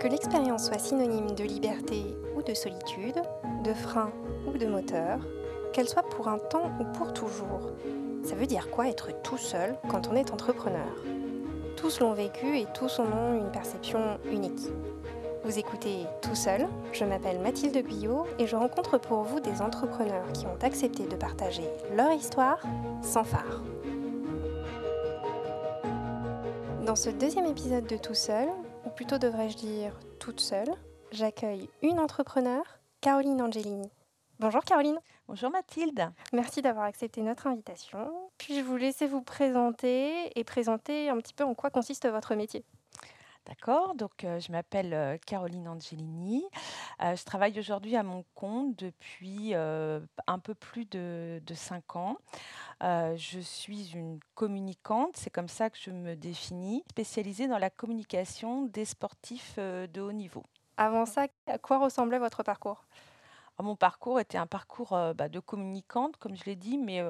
Que l'expérience soit synonyme de liberté ou de solitude, de frein ou de moteur, qu'elle soit pour un temps ou pour toujours, ça veut dire quoi être tout seul quand on est entrepreneur? Tous l'ont vécu et tous en ont une perception unique. Vous écoutez Tout seul, je m'appelle Mathilde Guyot et je rencontre pour vous des entrepreneurs qui ont accepté de partager leur histoire sans phare. Dans ce deuxième épisode de Tout seul, plutôt devrais-je dire toute seule, j'accueille une entrepreneur, Caroline Angelini. Bonjour Caroline. Bonjour Mathilde. Merci d'avoir accepté notre invitation. Puis-je vous laisser vous présenter et présenter un petit peu en quoi consiste votre métier? D'accord, donc euh, je m'appelle euh, Caroline Angelini. Euh, je travaille aujourd'hui à mon compte depuis un peu plus de, de 5 ans. je suis une communicante, c'est comme ça que je me définis, spécialisée dans la communication des sportifs de haut niveau. Avant ça, à quoi ressemblait votre parcours? Mon parcours était un parcours bah, de communicante, comme je l'ai dit, mais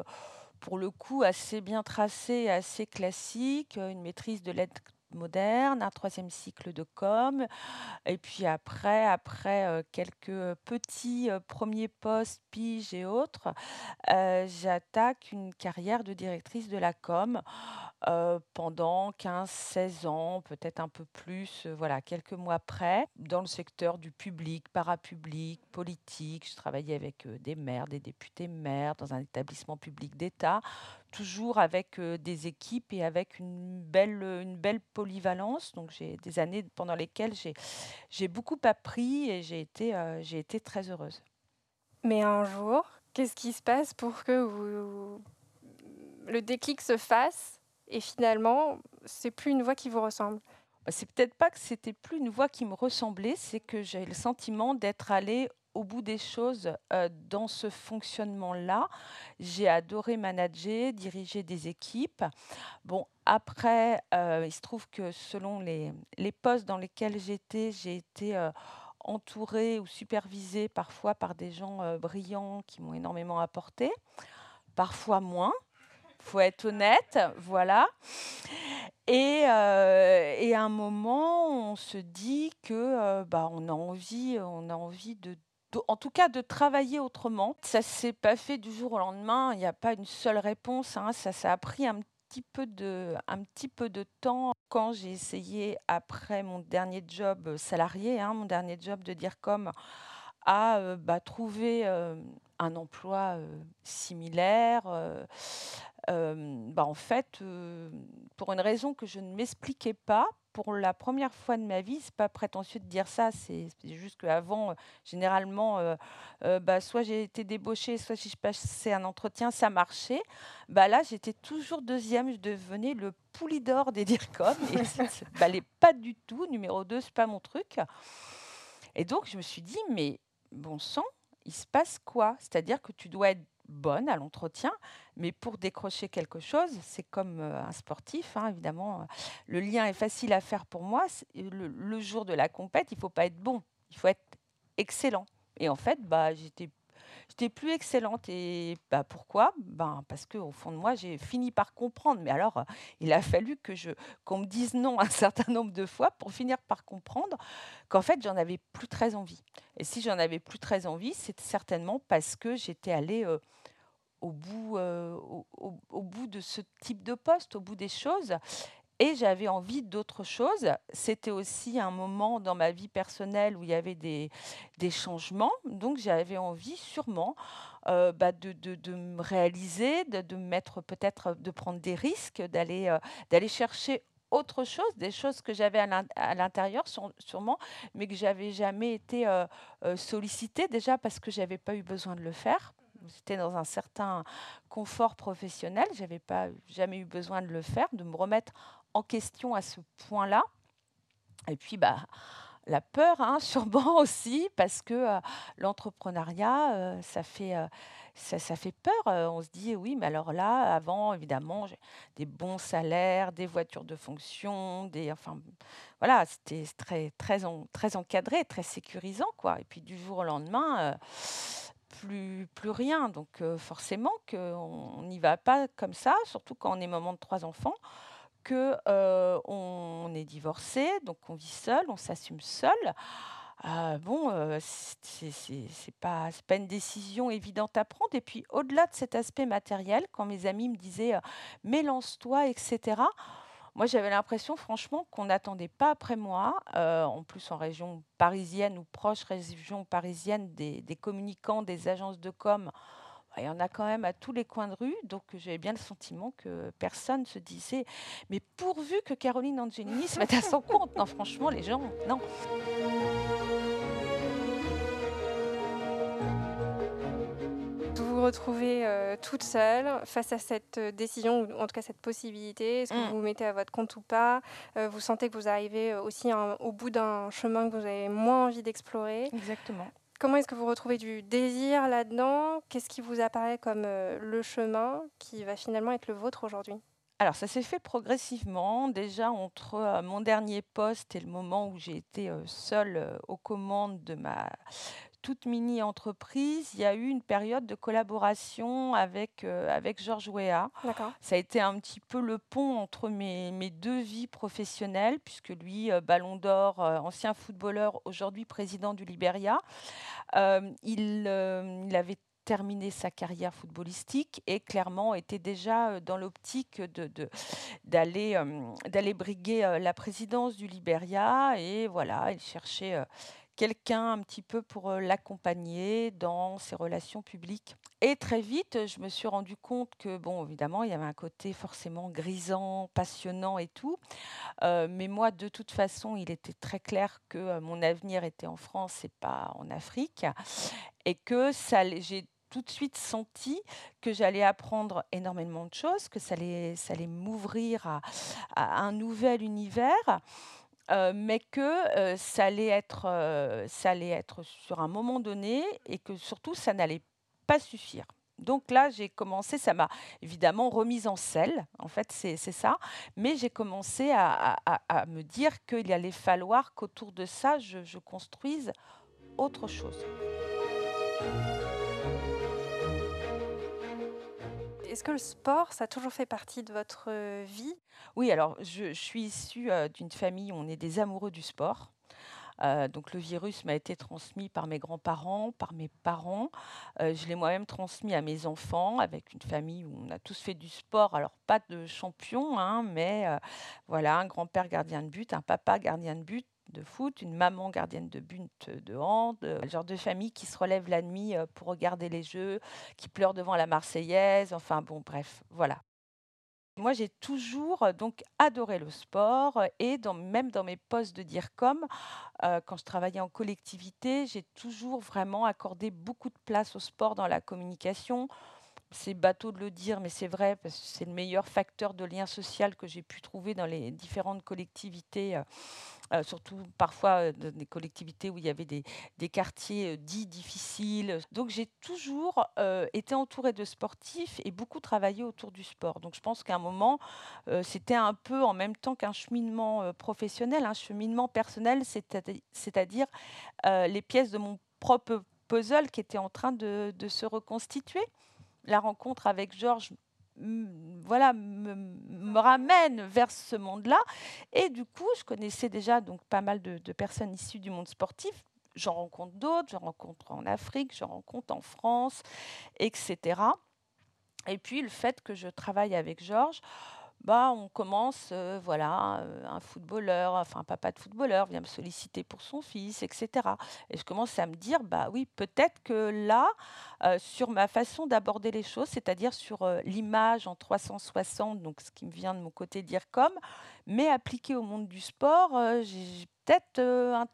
pour le coup assez bien tracé, assez classique, une maîtrise de l'aide moderne, un troisième cycle de com. Et puis après, après euh, quelques petits euh, premiers postes, piges et autres, euh, j'attaque une carrière de directrice de la com pendant 15-16 ans, peut-être un peu plus, voilà, quelques mois après, dans le secteur du public, parapublic, politique. Je travaillais avec des maires, des députés maires, dans un établissement public d'État toujours avec des équipes et avec une belle, une belle polyvalence. Donc j'ai des années pendant lesquelles j'ai beaucoup appris et j'ai été, j'ai été très heureuse. Mais un jour, qu'est-ce qui se passe pour que vous, le déclic se fasse et finalement, c'est plus une voix qui vous ressemble bah, c'est peut-être pas que c'était plus une voix qui me ressemblait, c'est que j'ai le sentiment d'être allée au bout des choses dans ce fonctionnement-là. J'ai adoré manager, diriger des équipes. Bon, après, il se trouve que selon les, les postes dans lesquels j'étais, j'ai été entourée ou supervisée parfois par des gens brillants qui m'ont énormément apporté, parfois moins faut être honnête, voilà. Et, et, à un moment, on se dit que bah, on a envie, on a envie de en tout cas de travailler autrement. Ça s'est pas fait du jour au lendemain. Il n'y a pas une seule réponse. Hein. Ça, a pris un petit peu de, un petit peu de temps quand j'ai essayé après mon dernier job salarié, hein, mon dernier job de dire comme à euh, bah, trouver euh, un emploi euh, similaire. Bah, en fait, pour une raison que je ne m'expliquais pas, pour la première fois de ma vie, c'est pas prétentieux de dire ça, c'est juste qu'avant, généralement, bah, soit j'ai été débauchée, soit si je passais un entretien, ça marchait. Bah, là, j'étais toujours deuxième, je devenais le pouli d'or des DIRCOM et ça ne valait pas du tout. Numéro 2, c'est pas mon truc. Et donc, je me suis dit, mais bon sang, il se passe quoi? C'est-à-dire que tu dois être bonne à l'entretien, mais pour décrocher quelque chose, c'est comme euh, un sportif, hein, évidemment, le lien est facile à faire pour moi. Le, jour de la compète, il faut pas être bon, il faut être excellent. Et en fait, bah, j'étais J'étais plus excellente. Et bah, pourquoi? Ben, Parce qu'au fond de moi, j'ai fini par comprendre. Mais alors, il a fallu que je, qu'on me dise non un certain nombre de fois pour finir par comprendre qu'en fait, j'en avais plus très envie. Et si j'en avais plus très envie, c'est certainement parce que j'étais allée euh, au, bout, euh, au, bout de ce type de poste, au bout des choses. Et j'avais envie d'autre chose. C'était aussi un moment dans ma vie personnelle où il y avait des, des changements. Donc j'avais envie sûrement euh, bah, de, de, de, me réaliser, de, de mettre peut-être, de prendre des risques, d'aller euh, d'aller chercher autre chose, des choses que j'avais à l'intérieur sûrement, mais que j'avais jamais été euh, sollicitée déjà parce que j'avais pas eu besoin de le faire. J'étais dans un certain confort professionnel, j'avais pas jamais eu besoin de le faire, de me remettre en question à ce point-là. Et puis, bah, la peur, hein, sûrement aussi, parce que euh, l'entrepreneuriat, euh, ça fait... Euh, ça, ça, fait peur. on se dit, oui, mais alors là, avant, évidemment, des bons salaires, des voitures de fonction, des, enfin, voilà, c'était très, très, très encadré, très sécurisant, quoi. Et puis du jour au lendemain, plus, plus rien. Donc forcément qu'on n'y va pas comme ça, surtout quand on est maman de trois enfants que, heu, on est divorcé, donc on vit seul, on s'assume seul. Heu, bon, heu, c'est pas pas une décision évidente à prendre et puis au-delà de cet aspect matériel, quand mes amis me disaient, heu: «Mais lance-toi» et cetera. Moi, j'avais l'impression franchement qu'on n'attendait pas après moi, heu, en plus en région parisienne ou proche région parisienne des des communicants, des agences de com bah, il y en a quand même à tous les coins de rue, donc j'avais bien le sentiment que personne se disait: «Mais pourvu que Caroline Angelini se mette à son compte!» non franchement les gens, non. Vous retrouvez, heu, toute seule face à cette, heu, décision ou en tout cas cette possibilité? Est-ce que Mmh. vous vous mettez à votre compte ou pas? Heu, vous sentez que vous arrivez, aussi un au bout d'un chemin que vous avez moins envie d'explorer? Exactement. Comment est-ce que vous retrouvez du désir là-dedans? Qu'est-ce qui vous apparaît comme, le chemin qui va finalement être le vôtre aujourd'hui? Alors ça s'est fait progressivement. Déjà entre, mon dernier poste et le moment où j'ai été, seule, aux commandes de ma toute mini-entreprise, il y a eu une période de collaboration avec, heu, avec Georges Weah. D'accord. Ça a été un petit peu le pont entre mes mes 2 vies professionnelles puisque lui, heu, ballon d'or, heu, ancien footballeur, aujourd'hui président du Liberia. Hem, il, avait terminé sa carrière footballistique et clairement était déjà, dans l'optique de de d'aller, briguer, la présidence du Liberia et voilà, il cherchait, quelqu'un un petit peu pour, l'accompagner dans ses relations publiques. Et très vite, je me suis rendu compte que bon, évidemment, il y avait un côté forcément grisant, passionnant et tout, mais moi, de toute façon, il était très clair que, mon avenir était en France et pas en Afrique. Et que ça j'ai tout de suite senti que j'allais apprendre énormément de choses, que ça allait m'ouvrir à un nouvel univers, heu, mais que, heu, ça allait être, heu, ça allait être sur un moment donné et que surtout ça n'allait pas suffire. Donc là, j'ai commencé ça m'a évidemment remise en selle, en fait, c'est ça, mais j'ai commencé à à à me dire qu'il allait falloir qu'autour de ça, je je construise autre chose. Est-ce que le sport, ça a toujours fait partie de votre, vie? Oui, alors je suis issue, d'une famille où on est des amoureux du sport. Donc le virus m'a été transmis par mes grands-parents, par mes parents. Je l'ai moi-même transmis à mes enfants avec une famille où on a tous fait du sport. Alors pas de champion, hein, mais voilà, un grand-père gardien de but, un papa gardien de but de foot, une maman gardienne de but de hand, heu, le genre de famille qui se relève la nuit, heu, pour regarder les jeux, qui pleure devant la Marseillaise, enfin bon bref, voilà. Moi, j'ai toujours, heu, donc adoré le sport, et même dans mes postes de DIRCOM, quand je travaillais en collectivité, j'ai toujours vraiment accordé beaucoup de place au sport dans la communication. C'est bateau de le dire, mais c'est vrai parce que c'est le meilleur facteur de lien social que j'ai pu trouver dans les différentes collectivités, heu heu, surtout parfois, heu, dans des collectivités où il y avait des quartiers, dits difficiles. Donc j'ai toujours, été entourée de sportifs et beaucoup travaillé autour du sport. Donc je pense qu'à un moment, c'était un peu en même temps qu'un cheminement, professionnel, un cheminement personnel, c'est-à-di c'est-à-dire, les pièces de mon propre puzzle qui étaient en train de se reconstituer. La rencontre avec Georges, voilà, me ramène vers ce monde-là et du coup, je connaissais déjà donc pas mal de de personnes issues du monde sportif. J'en rencontre d'autres, j'en rencontre en Afrique, j'en rencontre en France et cetera et puis le fait que je travaille avec Georges, bah, on commence, heu, voilà, heu, un footballeur, enfin un papa de footballeur vient me solliciter pour son fils et cetera. Et je commence à me dire: «Bah oui, peut-être que là, heu, sur ma façon d'aborder les choses, c'est-à-dire sur, l'image en 360, donc ce qui me vient de mon côté d'IRCOM, mais appliqué au monde du sport, j'ai peut-être, un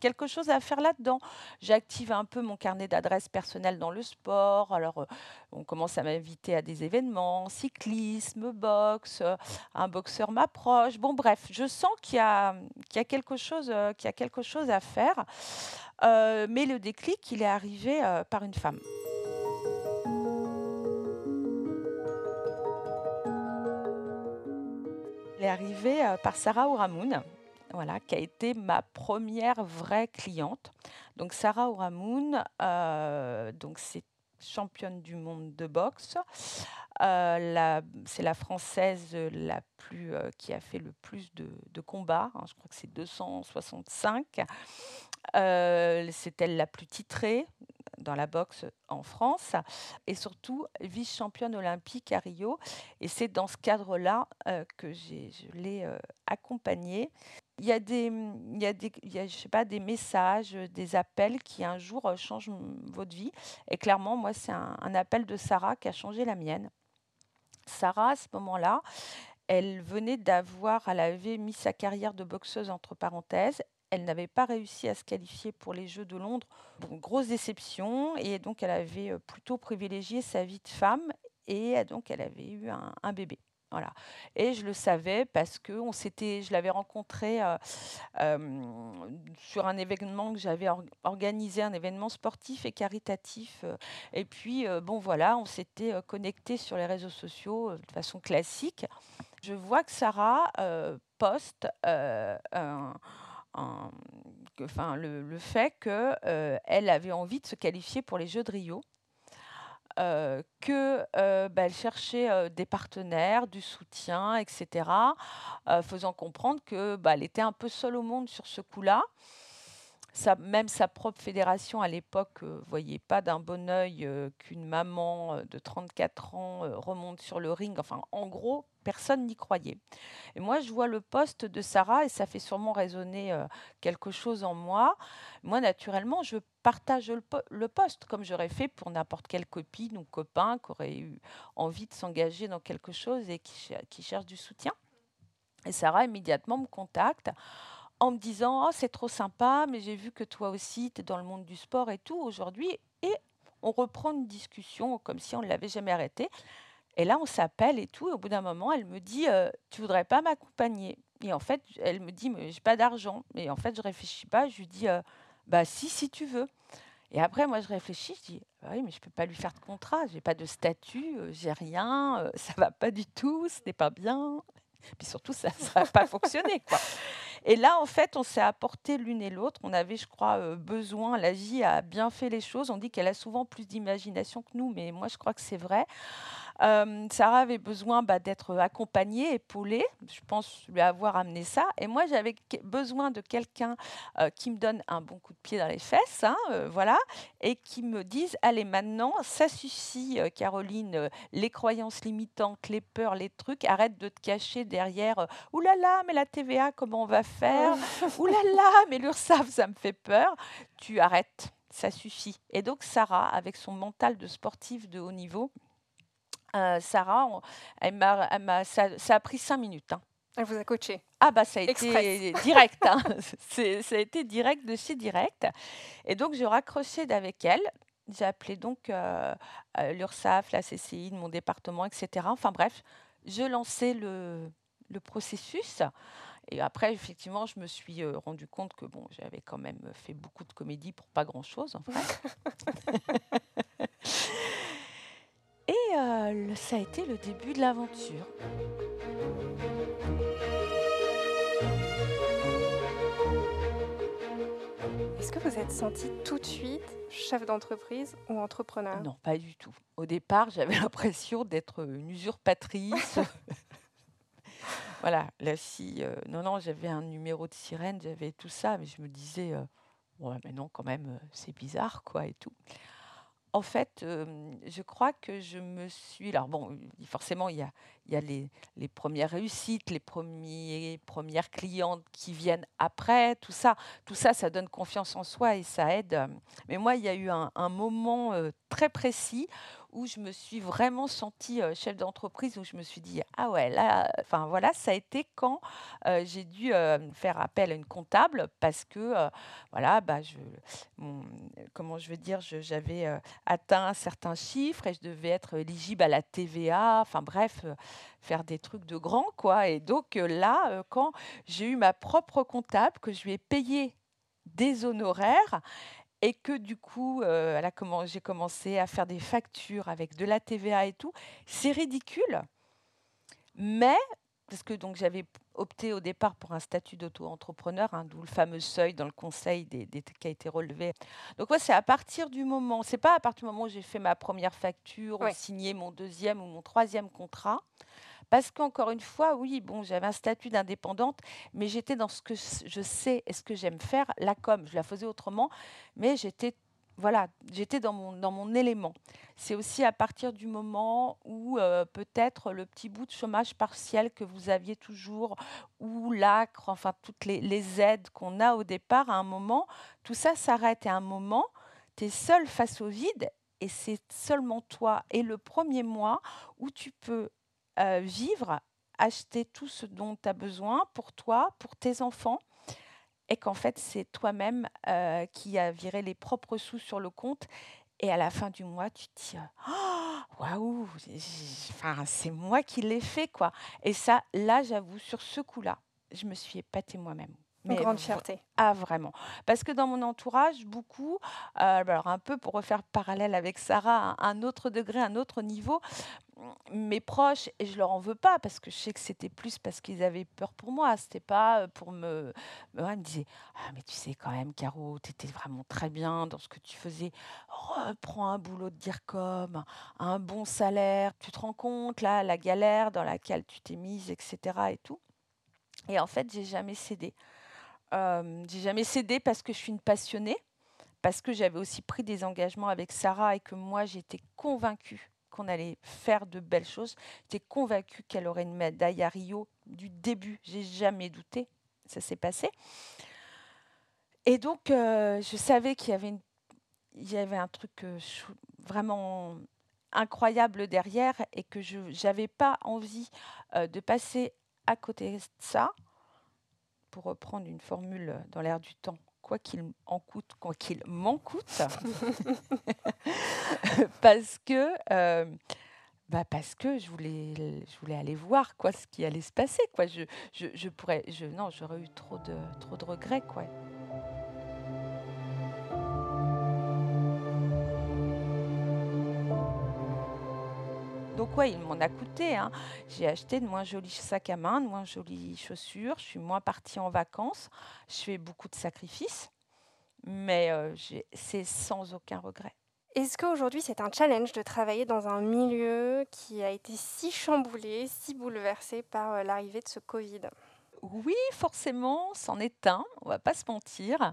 quelque chose à faire là-dedans. J'active un peu mon carnet d'adresses personnelles dans le sport. Alors, heu, on commence à m'inviter à des événements, cyclisme, boxe, heu, un boxeur m'approche. Bon bref, je sens qu'il y a, quelque chose, qu'il y a quelque chose à faire. Mais le déclic, il est arrivé, par une femme. Il est arrivé, par Sarah Ourahmoune, voilà, qui a été ma première vraie cliente. Donc Sarah Ourahmoune, heu, donc c'est championne du monde de boxe. c'est la française la plus, qui a fait le plus de, combats. Hein, je crois que c'est 265. c'est elle la plus titrée dans la boxe en France et surtout vice-championne olympique à Rio. Et c'est dans ce cadre-là que je l'ai accompagnée. Il y a des, messages, des appels qui un jour changent votre vie. Et clairement, moi, c'est un, un appel de Sarah qui a changé la mienne. Sarah, à ce moment-là, elle venait d'avoir, elle avait mis sa carrière de boxeuse entre parenthèses. Elle n'avait pas réussi à se qualifier pour les Jeux de Londres. grosse déception. Et donc, elle avait euh, plutôt privilégié sa vie de femme. Et donc, elle avait eu un, bébé. Et je le savais parce que on je l'avais rencontré euh, sur un événement que j'avais organisé, un événement sportif et caritatif. et puis, bon, voilà, on s'était connecté sur les réseaux sociaux de façon classique. Je vois que Sarah poste enfin, le, fait qu'elle euh, avait envie de se qualifier pour les Jeux de Rio. Euh, qu'elle euh, bah, cherchait des partenaires, du soutien, etc., faisant comprendre qu'elle bah, était un peu seule au monde sur ce coup-là même sa propre fédération à l'époque ne voyait pas d'un bon oeil qu'une maman de 34 ans remonte sur le ring. Enfin, en gros, personne n'y croyait. Et moi, je vois le poste de Sarah et ça fait sûrement résonner quelque chose en moi. Moi, naturellement, je partage le, poste comme j'aurais fait pour n'importe quelle copine ou copain qui aurait eu envie de s'engager dans quelque chose et qui cherche du soutien. Et Sarah immédiatement me contacte en me disant oh, c'est trop sympa, mais j'ai vu que toi aussi, tu es dans le monde du sport et tout aujourd'hui. Et on reprend une discussion comme si on ne l'avait jamais arrêté. Et là, on s'appelle et tout. Et au bout d'un moment, elle me dit euh, Tu voudrais pas m'accompagner? Et en fait, elle me dit Mais j'ai pas d'argent. Et en fait, je réfléchis pas. Je lui dis euh, Bah, si, si tu veux. Et après, moi, je réfléchis, je dis, bah oui, mais je ne peux pas lui faire de contrat, j'ai pas de statut, euh, j'ai rien, ça ça va pas du tout, ce n'est pas bien. Puis surtout, ça ne va pas fonctionner. Quoi. Et là, en fait, on s'est apporté l'une et l'autre. On avait, je crois, euh, besoin. La vie a bien fait les choses. On dit qu'elle a souvent plus d'imagination que nous, mais moi, je crois que c'est vrai. Euh, Sarah avait besoin bah, d'être accompagnée, épaulée. Je pense lui avoir amené ça. Et moi, j'avais besoin de quelqu'un euh, qui me donne un bon coup de pied dans les fesses, hein, euh, voilà, et qui me dise allez, maintenant, ça suffit, Caroline, les croyances limitantes, les peurs, les trucs, arrête de te cacher derrière Ouh là là, mais la TVA, comment on va faire Ouh là là, mais l'URSSAF, ça me fait peur. Tu arrêtes ça suffit. Et donc Sarah, avec son mental de sportif de haut niveau, euh, Sarah, elle m'a, ça, a pris cinq minutes. Hein. Elle vous a coaché Ah bah ça a été direct, hein. ça a été direct de chez direct. Et donc je raccrochais avec elle. J'ai appelé donc euh, euh, l'URSSAF, la CCI de mon département, etc. Enfin bref, je lançais le, le processus. Et après, effectivement, je me suis rendu compte que bon, j'avais quand même fait beaucoup de comédie pour pas grand-chose, en fait. Euh, ça a été le début de l'aventure. Est-ce que vous êtes senti tout de suite chef d'entreprise ou entrepreneur? Non, pas du tout. Au départ, j'avais l'impression d'être une usurpatrice. voilà, là, si. Euh, non, non, j'avais un numéro de sirène, j'avais tout ça, mais je me disais, euh, ouais, mais non, quand même, c'est bizarre, quoi, et tout en fait, je crois que je me suis. Alors, bon, forcément, il y a, il y a les, les, premières réussites, les premiers, premières clientes qui viennent après, tout ça. Tout ça, ça donne confiance en soi et ça aide. Mais moi, il y a eu un, moment très précis où je me suis vraiment sentie chef d'entreprise, où je me suis dit, ah ouais, là, enfin voilà, ça a été quand j'ai dû faire appel à une comptable parce que, voilà, bah, je, comment je veux dire, j'avais atteint certains chiffres et je devais être éligible à la TVA, enfin bref, faire des trucs de grand, quoi. Et donc là, quand j'ai eu ma propre comptable, que je lui ai payé des honoraires, et que du coup, euh, j'ai commencé à faire des factures avec de la TVA et tout. C'est ridicule, mais parce que donc j'avais opté au départ pour un statut d'auto-entrepreneur, hein, d'où le fameux seuil dans le conseil des, qui a été relevé. Donc ouais, c'est à partir du moment, c'est pas à partir du moment où j'ai fait ma première facture, ou signé mon deuxième ou mon troisième contrat, parce qu'encore une fois, oui, bon, j'avais un statut d'indépendante, mais j'étais dans ce que je sais et ce que j'aime faire, la com. Je la faisais autrement, mais j'étais voilà, j'étais dans mon, dans mon élément. C'est aussi à partir du moment où euh, peut-être le petit bout de chômage partiel que vous aviez toujours, ou l'acre, enfin toutes les, aides qu'on a au départ, à un moment, tout ça s'arrête. Et à un moment, tu es seul face au vide et c'est seulement toi. Et le premier mois où tu peux euh, vivre, acheter tout ce dont tu as besoin pour toi, pour tes enfants et qu'en fait, c'est toi-même euh, qui as viré les propres sous sur le compte. Et à la fin du mois, tu te dis «Oh, Waouh, c'est moi qui l'ai fait, quoi. Et ça, là, j'avoue, sur ce coup-là, je me suis épatée moi-même. Une grande fierté. Ah, vraiment. Parce que dans mon entourage, beaucoup, euh, alors un peu pour refaire parallèle avec Sarah, un autre degré, un autre niveau, mes proches, et je leur en veux pas parce que je sais que c'était plus parce qu'ils avaient peur pour moi. C'était pas euh, pour me. ils me disaient Ah, mais tu sais, quand même, Caro, tu étais vraiment très bien dans ce que tu faisais. Reprends un boulot de dire comme, un bon salaire. Tu te rends compte, là, la galère dans laquelle tu t'es mise, etc. Et tout. Et en fait, j'ai jamais cédé. Euh, j'ai jamais cédé parce que je suis une passionnée, parce que j'avais aussi pris des engagements avec Sarah et que moi, j'étais convaincue qu'on allait faire de belles choses. J'étais convaincue qu'elle aurait une médaille à Rio du début. J'ai jamais douté. Ça s'est passé. Et donc, euh, je savais qu'il y avait, un truc euh, vraiment incroyable derrière et que je n'avais pas envie de passer à côté de ça, reprendre une formule dans l'air du temps, quoi qu'il en coûte, quoi qu'il m'en coûte, parce que euh, bah parce que je voulais, aller voir quoi ce qui allait se passer quoi. Je pourrais, je, non, j'aurais eu trop de, trop de regrets quoi. Donc ouais, il m'en a coûté. Hein. J'ai acheté de moins jolis sacs à main, de moins jolies chaussures. Je suis moins partie en vacances. Je fais beaucoup de sacrifices, mais euh, c'est sans aucun regret. Est-ce qu'aujourd'hui c'est un challenge de travailler dans un milieu qui a été si chamboulé, si bouleversé par euh, l'arrivée de ce Covid? Oui, forcément, c'en est un, on va pas se mentir.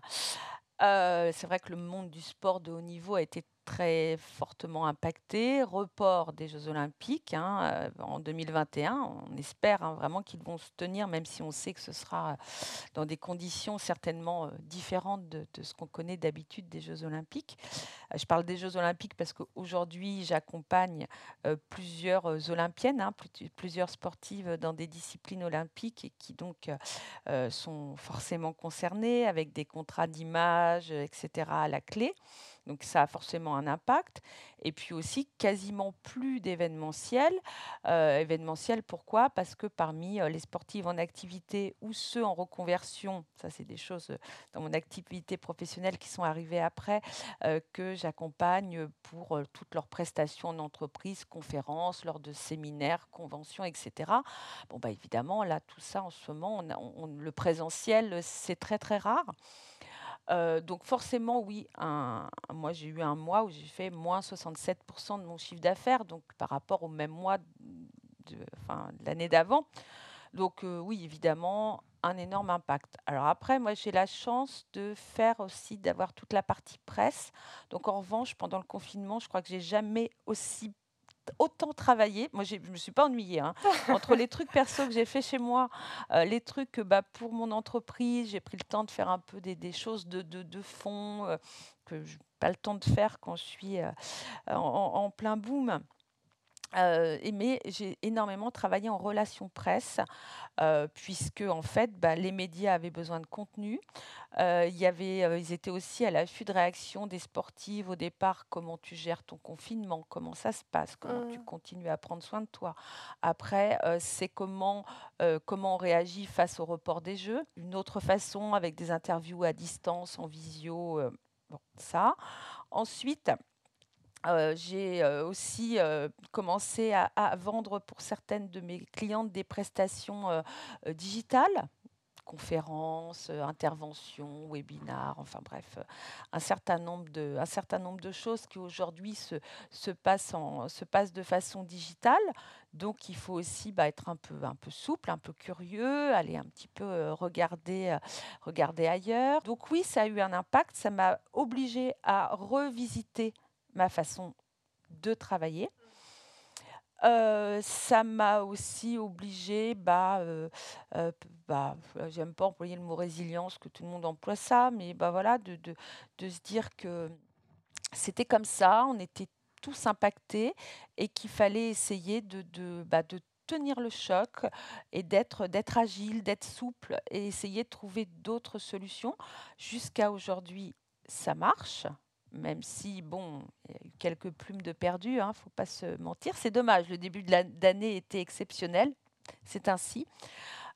Euh, c'est vrai que le monde du sport de haut niveau a été très fortement impacté. Report des Jeux Olympiques hein, euh, en 2021. On espère hein, vraiment qu'ils vont se tenir, même si on sait que ce sera dans des conditions certainement euh, différentes de, ce qu'on connaît d'habitude des Jeux Olympiques. Euh, je parle des Jeux Olympiques parce qu'aujourd'hui, j'accompagne plusieurs Olympiennes, hein, plusieurs sportives dans des disciplines olympiques qui donc sont forcément concernées avec des contrats d'image, etc. à la clé. Donc ça a forcément un impact. Et puis aussi quasiment plus d'événementiel. Euh, événementiel, pourquoi? Parce que parmi euh, les sportives en activité ou ceux en reconversion, ça c'est des choses euh, dans mon activité professionnelle qui sont arrivées après, que j'accompagne pour toutes leurs prestations en entreprise, conférences, lors de séminaires, conventions, etc. Bon, bah évidemment, là, tout ça en ce moment, le présentiel, c'est très très rare donc forcément, oui, moi j'ai eu un mois où j'ai fait moins 67% de mon chiffre d'affaires, donc par rapport au même mois de, l'année d'avant. Donc oui, évidemment, un énorme impact. Alors après, moi j'ai la chance de faire aussi, d'avoir toute la partie presse. Donc en revanche, pendant le confinement, je crois que j'ai jamais aussi autant travaillé. Moi, je ne me suis pas ennuyée. Hein. Entre les trucs perso que j'ai fait chez moi, euh, les trucs bah, pour mon entreprise, j'ai pris le temps de faire un peu des, choses de, de, fond euh, que je n'ai pas le temps de faire quand je suis euh, en, plein boom. Euh, mais j'ai énormément travaillé en relations presse, euh, puisque en fait, bah, les médias avaient besoin de contenu. Euh, y avait, ils étaient aussi à l'affût de réaction des sportives au départ. Comment tu gères ton confinement? Comment ça se passe? Comment tu mmh. continues à prendre soin de toi? Après, c'est comment, comment on réagit face au report des jeux. Une autre façon, avec des interviews à distance, en visio, bon, ça. Ensuite, j'ai aussi commencé à, vendre pour certaines de mes clientes des prestations digitales conférences, interventions, webinars, enfin bref, un certain nombre de, choses qui aujourd'hui se, se, passent se passent de façon digitale. Donc il faut aussi bah, être un peu, un peu souple, un peu curieux, aller un petit peu regarder, regarder ailleurs. Donc oui, ça a eu un impact, ça m'a obligé à revisiter ma façon de travailler. Euh, ça m'a aussi obligé bah, euh, euh, bah, j'aime pas employer le mot résilience, que tout le monde emploie ça, mais bah, voilà, de, de, de se dire que c'était comme ça, on était tous impactés et qu'il fallait essayer de, de, bah, de tenir le choc et d'être d'être agile, d'être souple et essayer de trouver d'autres solutions. Jusqu'à aujourd'hui, ça marche même si, bon, y a eu quelques plumes de perdu, il hein, ne faut pas se mentir. C'est dommage, le début de l'année était exceptionnel, c'est ainsi.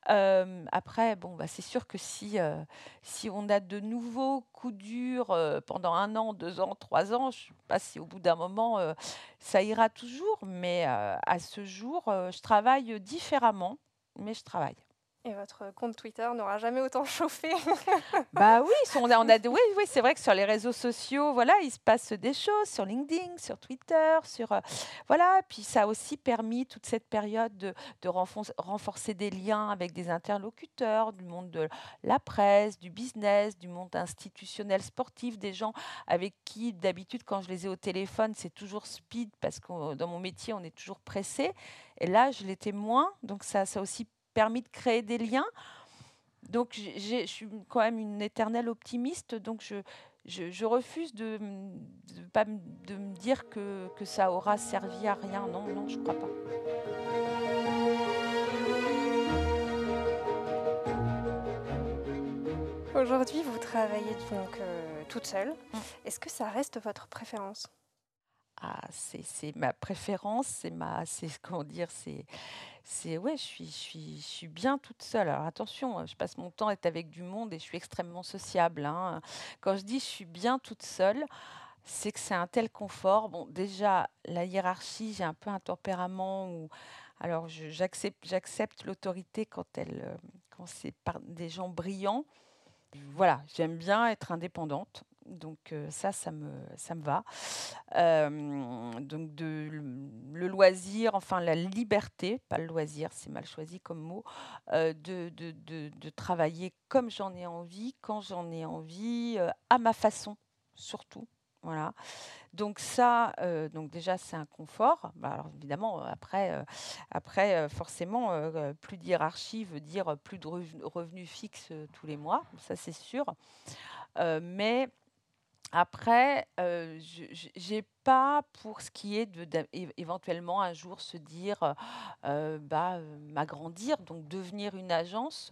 Euh, après, bon, bah, c'est sûr que si, euh, si on a de nouveaux coups durs euh, pendant un an, deux ans, trois ans, je ne sais pas si au bout d'un moment, ça ira toujours, mais à ce jour, je travaille différemment, mais je travaille. Et votre compte Twitter n'aura jamais autant chauffé. bah oui, on a, on oui, oui c'est vrai que sur les réseaux sociaux, voilà, il se passe des choses sur LinkedIn, sur Twitter, sur euh, voilà. Puis ça a aussi permis toute cette période de, de renforcer des liens avec des interlocuteurs du monde de la presse, du business, du monde institutionnel sportif, des gens avec qui d'habitude quand je les ai au téléphone, c'est toujours speed parce que dans mon métier on est toujours pressé. Et là, je l'étais moins, donc ça, ça aussi permis de créer des liens. Donc, je suis quand même une éternelle optimiste. Donc, je, je, refuse de pas de me dire que, que, ça aura servi à rien. Non, non, je ne crois pas. Aujourd'hui, vous travaillez donc euh, toute seule. Mmh. Est-ce que ça reste votre préférence? Ah, c'est ma préférence, c'est ma, c'est comment dire, c'est, c'est ouais, je suis, je suis, je suis bien toute seule. Alors attention, je passe mon temps à être avec du monde et je suis extrêmement sociable. hein. Quand je dis je suis bien toute seule, c'est que c'est un tel confort. Bon, déjà la hiérarchie, j'ai un peu un tempérament où, alors j'accepte, j'accepte l'autorité quand elle, euh, quand c'est par des gens brillants. Voilà, j'aime bien être indépendante. Donc ça, ça me, ça me va. donc de, le loisir, enfin la liberté, pas le loisir, c'est mal choisi comme mot, de, de, de, de, travailler comme j'en ai envie, quand j'en ai envie, à ma façon surtout. Voilà. Donc ça, donc déjà c'est un confort. Bah, alors évidemment après, après forcément plus d'hierarchie veut dire plus de revenus fixes tous les mois, ça c'est sûr. mais après, euh, je n'ai pas pour ce qui est de éventuellement un jour se dire, euh, bah, euh, m'agrandir, donc devenir une agence,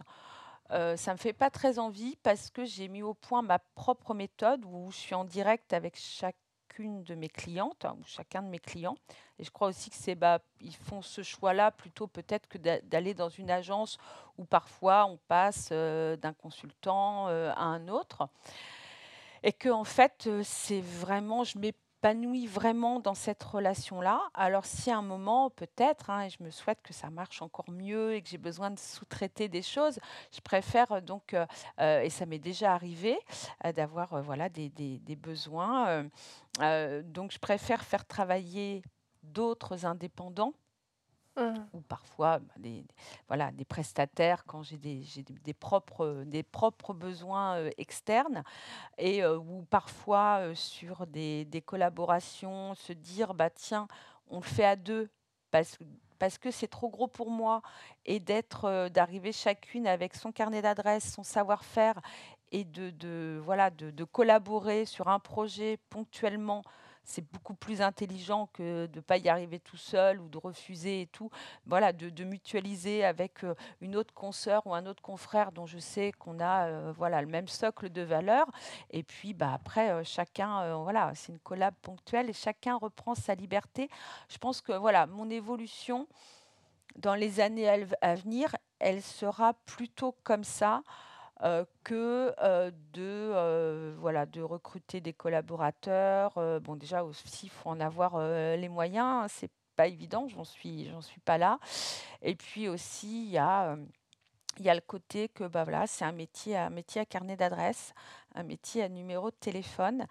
ça ça me fait pas très envie parce que j'ai mis au point ma propre méthode où je suis en direct avec chacune de mes clientes, hein, ou chacun de mes clients. Et je crois aussi que bah, font ce choix-là plutôt peut-être que d'aller dans une agence où parfois on passe, d'un consultant, à un autre et que en fait, c'est vraiment, je m'épanouis vraiment dans cette relation-là. Alors si à un moment, peut-être, hein, et je me souhaite que ça marche encore mieux et que j'ai besoin de sous-traiter des choses, je préfère donc, et ça m'est déjà arrivé, d'avoir voilà des besoins. donc je préfère faire travailler d'autres indépendants Mmh. ou parfois bah, des, voilà, des prestataires quand j'ai des, des, propres, des propres besoins externes et ou parfois sur des, des, collaborations se dire bah tiens on le fait à deux parce, parce que c'est trop gros pour moi et d'être d'arriver chacune avec son carnet d'adresses son savoir-faire et de, de voilà de collaborer sur un projet ponctuellement c'est beaucoup plus intelligent que de ne pas y arriver tout seul ou de refuser et tout. Voilà, de, mutualiser avec euh, une autre consoeur ou un autre confrère dont je sais qu'on a euh, voilà, le même socle de valeurs. Et puis bah, après, euh, chacun, voilà, c'est une collab ponctuelle et chacun reprend sa liberté. Je pense que voilà, mon évolution dans les années à venir, elle sera plutôt comme ça. Heu, que, heu, de, heu, voilà, de recruter des collaborateurs. Bon déjà aussi, il faut en avoir, les moyens, c'est pas évident, j'en suis j'en suis pas là et puis aussi il y a, y a le côté que, bah, voilà, c'est un métier un métier à carnet d'adresses, un métier à numéro de téléphone.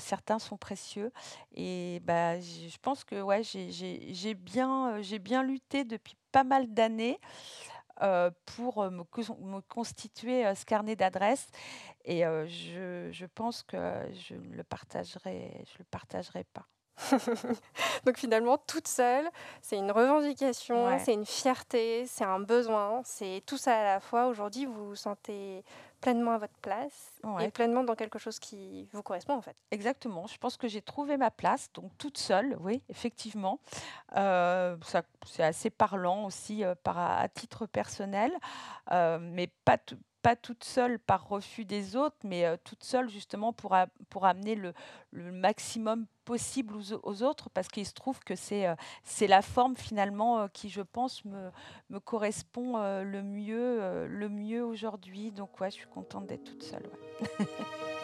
Certains sont précieux et bah, je pense que, ouais, j'ai bien, j'ai bien lutté depuis pas mal d'années, pour, heu, me cons me constituer, heu, ce carnet d'adresses et je pense que je ne le je le partagerai pas. Donc finalement, toute seule, c'est une revendication, Ouais, c'est une fierté, c'est un besoin, c'est tout ça à la fois. Aujourd'hui, vous vous sentez pleinement à votre place et pleinement dans quelque chose qui vous correspond en fait. Exactement, je pense que j'ai trouvé ma place, donc toute seule, oui, effectivement. Ça c'est assez parlant aussi, heu, par à titre personnel, heu, mais pas tou pas toute seule par refus des autres, mais heu, toute seule justement pour pour amener le maximum possible aux au aux autres parce qu'il se trouve que c'est, c'est la forme finalement, heu, qui je pense me me correspond, le mieux, mieux aujourd'hui, donc ouais, je suis contente d'être toute seule.